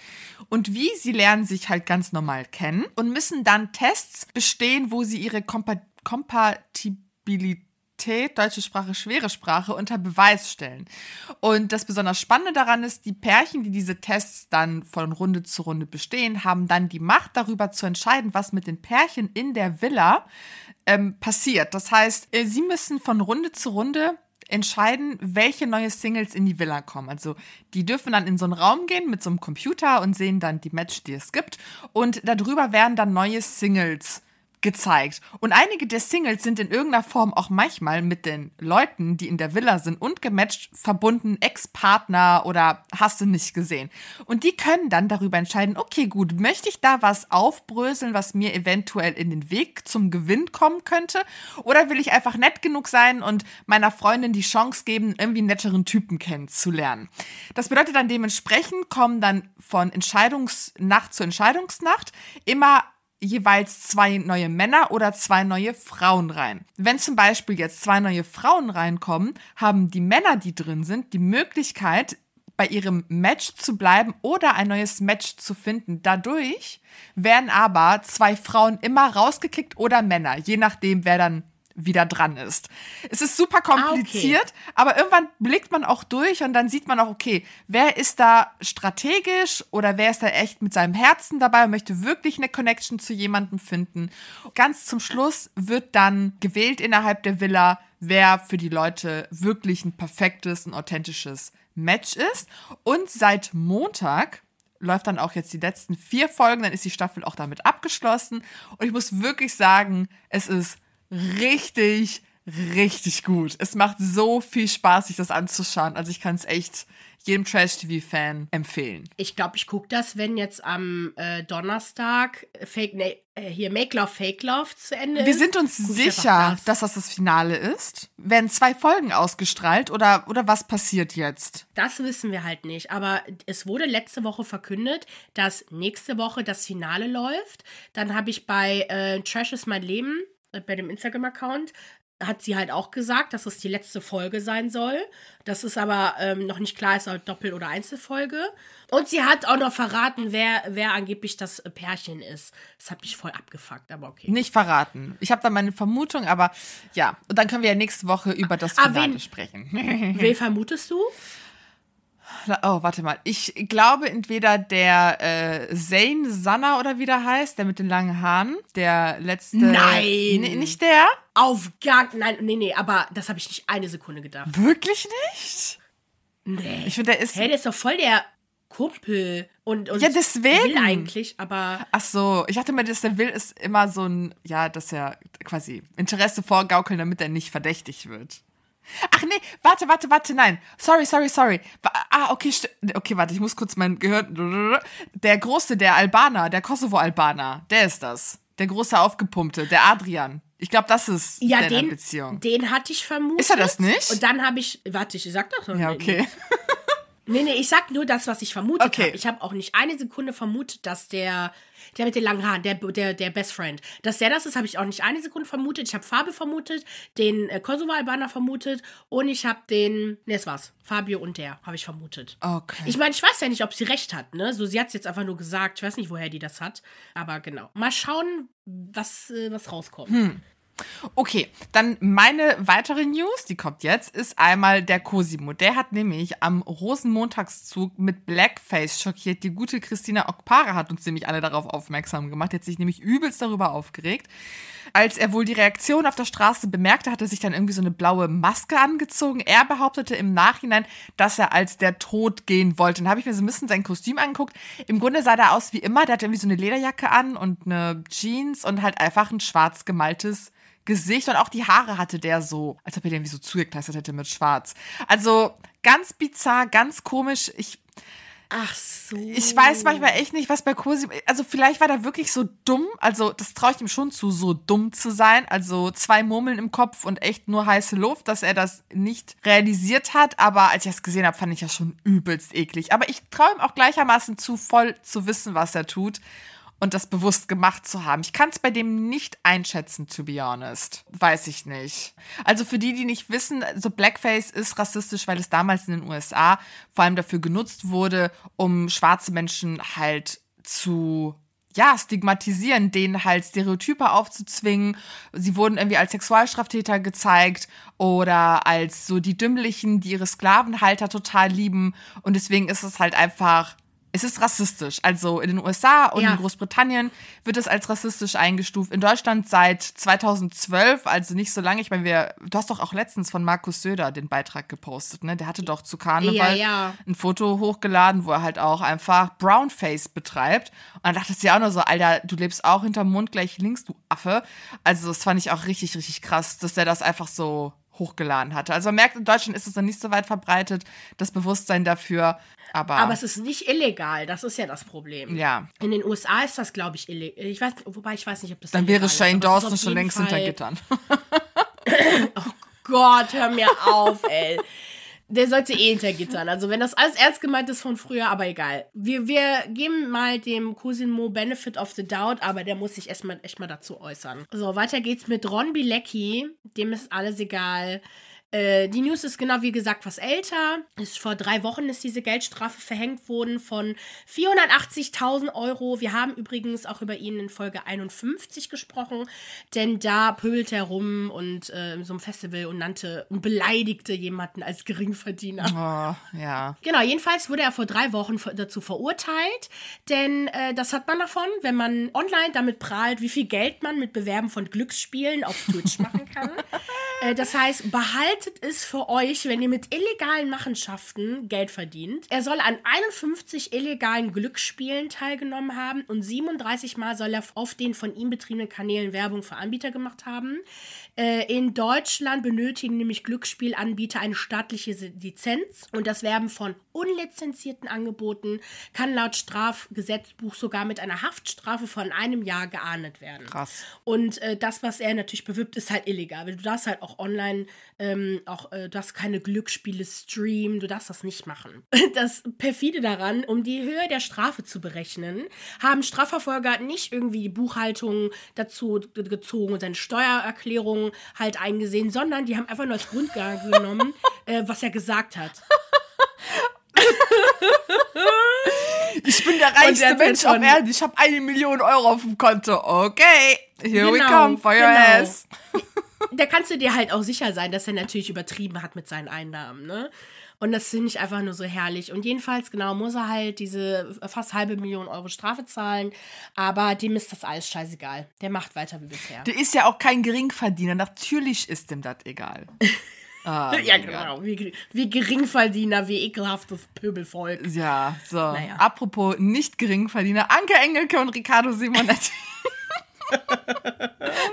Und wie? Sie lernen sich halt ganz normal kennen und müssen dann Tests bestehen, wo sie ihre Kompa Kompatibilität deutsche Sprache, schwere Sprache unter Beweis stellen. Und das besonders Spannende daran ist, die Pärchen, die diese Tests dann von Runde zu Runde bestehen, haben dann die Macht darüber zu entscheiden, was mit den Pärchen in der Villa ähm, passiert. Das heißt, äh, sie müssen von Runde zu Runde entscheiden, welche neue Singles in die Villa kommen. Also die dürfen dann in so einen Raum gehen mit so einem Computer und sehen dann die Match, die es gibt. Und darüber werden dann neue Singles gezeigt. Und einige der Singles sind in irgendeiner Form auch manchmal mit den Leuten, die in der Villa sind und gematcht, verbunden, Ex-Partner oder hast du nicht gesehen. Und die können dann darüber entscheiden, okay, gut, möchte ich da was aufbröseln, was mir eventuell in den Weg zum Gewinn kommen könnte? Oder will ich einfach nett genug sein und meiner Freundin die Chance geben, irgendwie netteren Typen kennenzulernen? Das bedeutet dann dementsprechend kommen dann von Entscheidungsnacht zu Entscheidungsnacht immer jeweils zwei neue Männer oder zwei neue Frauen rein. Wenn zum Beispiel jetzt zwei neue Frauen reinkommen, haben die Männer, die drin sind, die Möglichkeit, bei ihrem Match zu bleiben oder ein neues Match zu finden. Dadurch werden aber zwei Frauen immer rausgekickt oder Männer, je nachdem, wer dann wieder dran ist. Es ist super kompliziert, Ah, okay. aber irgendwann blickt man auch durch und dann sieht man auch, okay, wer ist da strategisch oder wer ist da echt mit seinem Herzen dabei und möchte wirklich eine Connection zu jemandem finden. Ganz zum Schluss wird dann gewählt innerhalb der Villa, wer für die Leute wirklich ein perfektes, ein authentisches Match ist. Und seit Montag läuft dann auch jetzt die letzten vier Folgen, dann ist die Staffel auch damit abgeschlossen. Und ich muss wirklich sagen, es ist richtig, richtig gut. Es macht so viel Spaß, sich das anzuschauen. Also ich kann es echt jedem Trash-TV-Fan empfehlen. Ich glaube, ich gucke das, wenn jetzt am äh, Donnerstag Fake, nee, äh, hier Make Love, Fake Love zu Ende Wir ist. sind uns Guck sicher, das. dass das das Finale ist. Werden zwei Folgen ausgestrahlt oder, oder was passiert jetzt? Das wissen wir halt nicht. Aber es wurde letzte Woche verkündet, dass nächste Woche das Finale läuft. Dann habe ich bei äh, Trash ist mein Leben, bei dem Instagram-Account, hat sie halt auch gesagt, dass es die letzte Folge sein soll. Das ist aber ähm, noch nicht klar, ist halt Doppel- oder Einzelfolge. Und sie hat auch noch verraten, wer, wer angeblich das äh, Pärchen ist. Das hat mich voll abgefuckt, aber okay. Nicht verraten. Ich habe da meine Vermutung, aber ja. Und dann können wir ja nächste Woche über das Ah, Finale wen- sprechen. Wen vermutest du? Oh, warte mal. Ich glaube entweder der äh, Zane Sanna oder wie der heißt, der mit den langen Haaren. Der letzte. Nein. Nee, nicht der? Auf gar nein, nee, nee, aber das habe ich nicht eine Sekunde gedacht. Wirklich nicht? Nee. Ich finde, der ist. Hey, der ist doch voll der Kumpel und, und Ja, deswegen. will eigentlich, aber Ach so, ich dachte mir, dass der will ist immer so ein, ja, dass er quasi Interesse vorgaukeln, damit er nicht verdächtig wird. Ach nee, warte, warte, warte, nein. Sorry, sorry, sorry. Ah, okay, okay, warte, ich muss kurz mein Gehirn. Der große, der Albaner, der Kosovo-Albaner, der ist das. Der große aufgepumpte, der Adrian. Ich glaube, das ist ja, der in der den, Beziehung. den hatte ich vermutet. Ist er das nicht? Und dann habe ich, warte, ich sag doch noch Ja, okay. Nee, nee, ich sag nur das, was ich vermutet Okay. habe. Ich habe auch nicht eine Sekunde vermutet, dass der, der mit den langen Haaren, der, der, der Best Friend, dass der das ist, habe ich auch nicht eine Sekunde vermutet. Ich habe Fabio vermutet, den äh, Kosovo-Albaner vermutet und ich habe den, ne, das war's, Fabio und der habe ich vermutet. Okay. Ich meine, ich weiß ja nicht, ob sie recht hat, ne? So, sie hat es jetzt einfach nur gesagt. Ich weiß nicht, woher die das hat. Aber genau. Mal schauen, was, äh, was rauskommt. Okay, dann meine weitere News, die kommt jetzt, ist einmal der Cosimo. Der hat nämlich am Rosenmontagszug mit Blackface schockiert. Die gute Christina Okpara hat uns nämlich alle darauf aufmerksam gemacht. Hat sich nämlich übelst darüber aufgeregt. Als er wohl die Reaktion auf der Straße bemerkte, hat er sich dann irgendwie so eine blaue Maske angezogen. Er behauptete im Nachhinein, dass er als der Tod gehen wollte. Dann habe ich mir so ein bisschen sein Kostüm angeguckt. Im Grunde sah der aus wie immer. Der hatte irgendwie so eine Lederjacke an und eine Jeans und halt einfach ein schwarz gemaltes Gesicht und auch die Haare hatte der so, als ob er den irgendwie so zugekleistert hätte mit Schwarz. Also ganz bizarr, ganz komisch. Ich. Ach so. Ich weiß manchmal echt nicht, was bei Cosimo. Also, vielleicht war der wirklich so dumm. Also, das traue ich ihm schon zu, so dumm zu sein. Also, zwei Murmeln im Kopf und echt nur heiße Luft, dass er das nicht realisiert hat. Aber als ich das gesehen habe, fand ich das schon übelst eklig. Aber ich traue ihm auch gleichermaßen zu, voll zu wissen, was er tut und das bewusst gemacht zu haben. Ich kann es bei dem nicht einschätzen, to be honest. Weiß ich nicht. Also für die, die nicht wissen, so Blackface ist rassistisch, weil es damals in den USA vor allem dafür genutzt wurde, um schwarze Menschen halt zu ja, stigmatisieren, denen halt Stereotype aufzuzwingen. Sie wurden irgendwie als Sexualstraftäter gezeigt oder als so die Dümmlichen, die ihre Sklavenhalter total lieben. Und deswegen ist es halt einfach es ist rassistisch. Also in den USA und ja. in Großbritannien wird es als rassistisch eingestuft. In Deutschland seit 2012, also nicht so lange. Ich meine, wir, du hast doch auch letztens von Markus Söder den Beitrag gepostet, ne? Der hatte doch zu Karneval ja, ja. ein Foto hochgeladen, wo er halt auch einfach Brownface betreibt. Und dann dachte ich ja auch nur so, Alter, du lebst auch hinterm Mund gleich links, du Affe. Also das fand ich auch richtig, richtig krass, dass der das einfach so hochgeladen hatte. Also man merkt, in Deutschland ist es dann nicht so weit verbreitet, das Bewusstsein dafür. Aber, aber es ist nicht illegal, das ist ja das Problem. Ja. In den USA ist das, glaube ich, illegal. Ich weiß, wobei ich weiß nicht, ob das Dann wäre Shane ist, Dawson schon längst Fall hinter Gittern. oh Gott, hör mir auf, ey. Der sollte eh hinter Gittern. Also, wenn das alles ernst gemeint ist von früher, aber egal. Wir, wir geben mal dem Cousin Mo Benefit of the Doubt, aber der muss sich erstmal echt mal dazu äußern. So, weiter geht's mit Ron Bilecki. Dem ist alles egal. Äh, die News ist genau wie gesagt was älter. Ist vor drei Wochen ist diese Geldstrafe verhängt worden von 480.000 Euro. Wir haben übrigens auch über ihn in Folge 51 gesprochen, denn da pöbelt er rum und äh, so einem Festival und nannte und beleidigte jemanden als Geringverdiener. Oh, ja. Genau, jedenfalls wurde er vor drei Wochen dazu verurteilt, denn äh, das hat man davon, wenn man online damit prahlt, wie viel Geld man mit Bewerben von Glücksspielen auf Twitch machen kann. Äh, das heißt, behalt bedeutet es für euch, wenn ihr mit illegalen Machenschaften Geld verdient? Er soll an 51 illegalen Glücksspielen teilgenommen haben und 37 Mal soll er auf den von ihm betriebenen Kanälen Werbung für Anbieter gemacht haben. Äh, in Deutschland benötigen nämlich Glücksspielanbieter eine staatliche Lizenz und das Werben von unlizenzierten Angeboten kann laut Strafgesetzbuch sogar mit einer Haftstrafe von einem Jahr geahndet werden. Krass. Und äh, das, was er natürlich bewirbt, ist halt illegal. Du darfst halt auch online ähm, auch, äh, du darfst keine Glücksspiele streamen, du darfst das nicht machen. Das perfide daran, um die Höhe der Strafe zu berechnen, haben Strafverfolger nicht irgendwie die Buchhaltung dazu gezogen und seine Steuererklärung halt eingesehen, sondern die haben einfach nur als Grundlage genommen, äh, was er gesagt hat. Ich bin der reichste Mensch auf Erden. Ich habe eine Million Euro auf dem Konto. Okay, here genau, we come for your genau. ass. Da kannst du dir halt auch sicher sein, dass er natürlich übertrieben hat mit seinen Einnahmen, ne? Und das finde ich einfach nur so herrlich. Und jedenfalls, genau, muss er halt diese fast halbe Million Euro Strafe zahlen. Aber dem ist das alles scheißegal. Der macht weiter wie bisher. Der ist ja auch kein Geringverdiener. Natürlich ist dem das egal. Ah, ja, genau. Wie, wie Geringverdiener, wie ekelhaftes Pöbelvolk. Ja, so. Naja. Apropos nicht Geringverdiener, Anke Engelke und Riccardo Simonetti.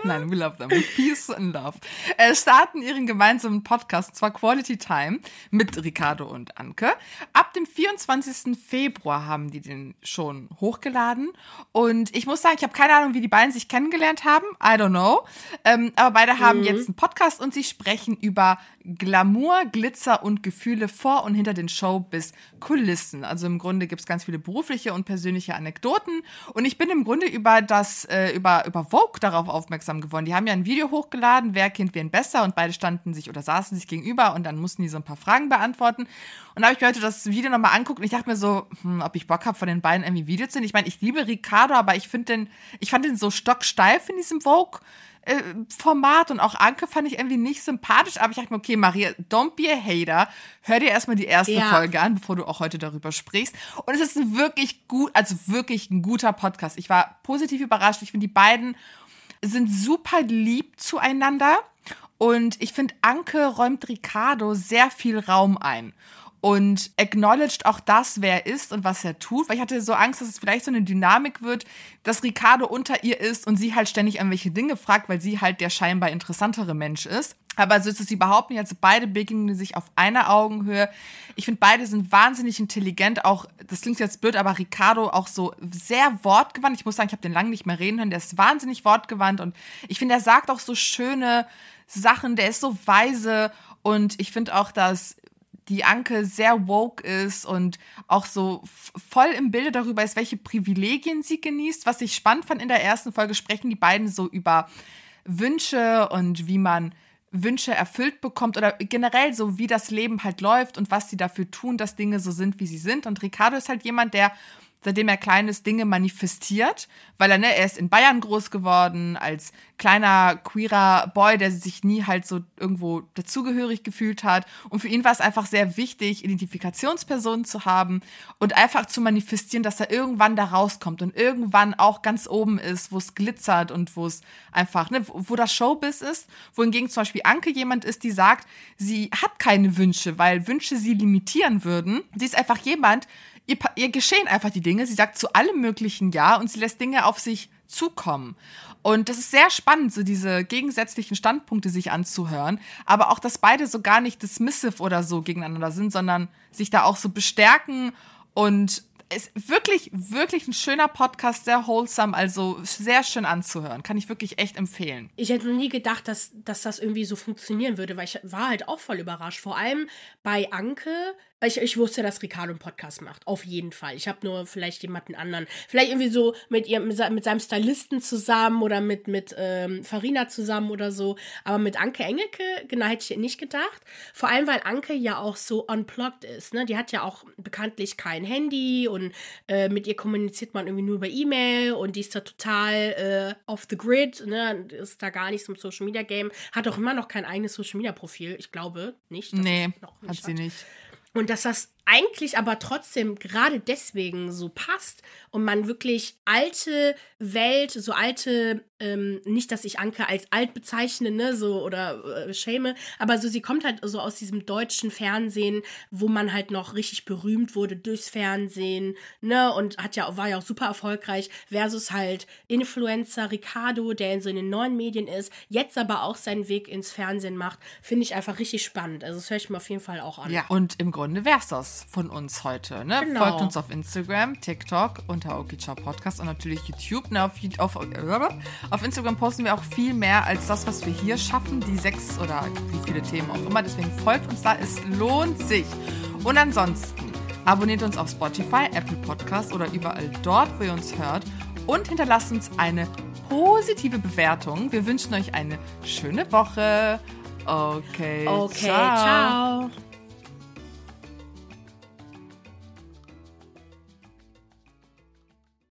Nein, we love them. Peace and love. Äh, starten ihren gemeinsamen Podcast, zwar Quality Time, mit Ricardo und Anke. Ab dem 24. Februar haben die den schon hochgeladen. Und ich muss sagen, ich habe keine Ahnung, wie die beiden sich kennengelernt haben. I don't know. Ähm, aber beide haben mhm. jetzt einen Podcast und sie sprechen über Glamour, Glitzer und Gefühle vor und hinter den Showbiz-Kulissen. Also im Grunde gibt es ganz viele berufliche und persönliche Anekdoten. Und ich bin im Grunde über das, äh, über, über Vogue darauf aufmerksam geworden. Die haben ja ein Video hochgeladen, wer kennt wen besser und beide standen sich oder saßen sich gegenüber und dann mussten die so ein paar Fragen beantworten. Und da habe ich mir heute das Video nochmal anguckt und ich dachte mir so, hm, ob ich Bock habe, von den beiden irgendwie Videos zu sehen. Ich meine, ich liebe Ricardo, aber ich finde den, ich fand den so stocksteif in diesem Vogue äh, Format und auch Anke fand ich irgendwie nicht sympathisch, aber ich dachte mir, okay, Maria, don't be a hater. Hör dir erstmal die erste ja. Folge an, bevor du auch heute darüber sprichst. Und es ist ein wirklich gut, also wirklich ein guter Podcast. Ich war positiv überrascht. Ich finde, die beiden sind super lieb zueinander. Und ich finde, Anke räumt Ricardo sehr viel Raum ein und acknowledged auch das, wer er ist und was er tut. Weil ich hatte so Angst, dass es vielleicht so eine Dynamik wird, dass Ricardo unter ihr ist und sie halt ständig irgendwelche Dinge fragt, weil sie halt der scheinbar interessantere Mensch ist. Aber so ist es überhaupt nicht. Also beide begegnen sich auf einer Augenhöhe. Ich finde, beide sind wahnsinnig intelligent. Auch, das klingt jetzt blöd, aber Ricardo auch so sehr wortgewandt. Ich muss sagen, ich habe den lange nicht mehr reden hören. Der ist wahnsinnig wortgewandt und ich finde, er sagt auch so schöne Sachen. Der ist so weise und ich finde auch, dass die Anke sehr woke ist und auch so voll im Bilde darüber ist, welche Privilegien sie genießt. Was ich spannend fand in der ersten Folge, sprechen die beiden so über Wünsche und wie man Wünsche erfüllt bekommt oder generell so, wie das Leben halt läuft und was sie dafür tun, dass Dinge so sind, wie sie sind. Und Ricardo ist halt jemand, der seitdem er klein ist, Dinge manifestiert, weil er, ne, er ist in Bayern groß geworden, als kleiner queerer Boy, der sich nie halt so irgendwo dazugehörig gefühlt hat. Und für ihn war es einfach sehr wichtig, Identifikationspersonen zu haben und einfach zu manifestieren, dass er irgendwann da rauskommt und irgendwann auch ganz oben ist, wo es glitzert und wo es einfach, ne, wo das Showbiz ist. Wohingegen zum Beispiel Anke jemand ist, die sagt, sie hat keine Wünsche, weil Wünsche sie limitieren würden. Sie ist einfach jemand, ihr, ihr geschehen einfach die Dinge. Sie sagt zu allem möglichen Ja und sie lässt Dinge auf sich zukommen. Und das ist sehr spannend, so diese gegensätzlichen Standpunkte sich anzuhören. Aber auch, dass beide so gar nicht dismissive oder so gegeneinander sind, sondern sich da auch so bestärken und ist wirklich, wirklich ein schöner Podcast, sehr wholesome, also sehr schön anzuhören. Kann ich wirklich echt empfehlen. Ich hätte nie gedacht, dass, dass das irgendwie so funktionieren würde, weil ich war halt auch voll überrascht. Vor allem bei Anke, ich, ich wusste, dass Ricardo einen Podcast macht. Auf jeden Fall. Ich habe nur vielleicht jemanden anderen. Vielleicht irgendwie so mit ihrem, mit seinem Stylisten zusammen oder mit, mit ähm, Farina zusammen oder so. Aber mit Anke Engelke, genau, hätte ich nicht gedacht. Vor allem, weil Anke ja auch so unplugged ist. Ne? Die hat ja auch bekanntlich kein Handy und äh, mit ihr kommuniziert man irgendwie nur über E-Mail und die ist da total äh, off the grid, ne? Ist da gar nicht so im Social Media Game. Hat auch immer noch kein eigenes Social Media Profil. Ich glaube nicht. Nee, hat sie hat. nicht. Und dass das eigentlich aber trotzdem gerade deswegen so passt und man wirklich alte Welt, so alte, ähm, nicht, dass ich Anke als alt bezeichne, ne, so oder äh, schäme, aber so sie kommt halt so aus diesem deutschen Fernsehen, wo man halt noch richtig berühmt wurde durchs Fernsehen, ne, und hat ja war ja auch super erfolgreich versus halt Influencer Ricardo, der in so in den neuen Medien ist, jetzt aber auch seinen Weg ins Fernsehen macht, finde ich einfach richtig spannend. Also das höre ich mir auf jeden Fall auch an. Ja, und im Grunde wär's das von uns heute. Ne? Genau. Folgt uns auf Instagram, TikTok unter Okicha Podcast und natürlich YouTube. Ne? Auf, auf, auf Instagram posten wir auch viel mehr als das, was wir hier schaffen. Die sechs oder wie viele Themen auch immer. Deswegen folgt uns da. Es lohnt sich. Und ansonsten abonniert uns auf Spotify, Apple Podcast oder überall dort, wo ihr uns hört. Und hinterlasst uns eine positive Bewertung. Wir wünschen euch eine schöne Woche. Okay. Okay, ciao. ciao.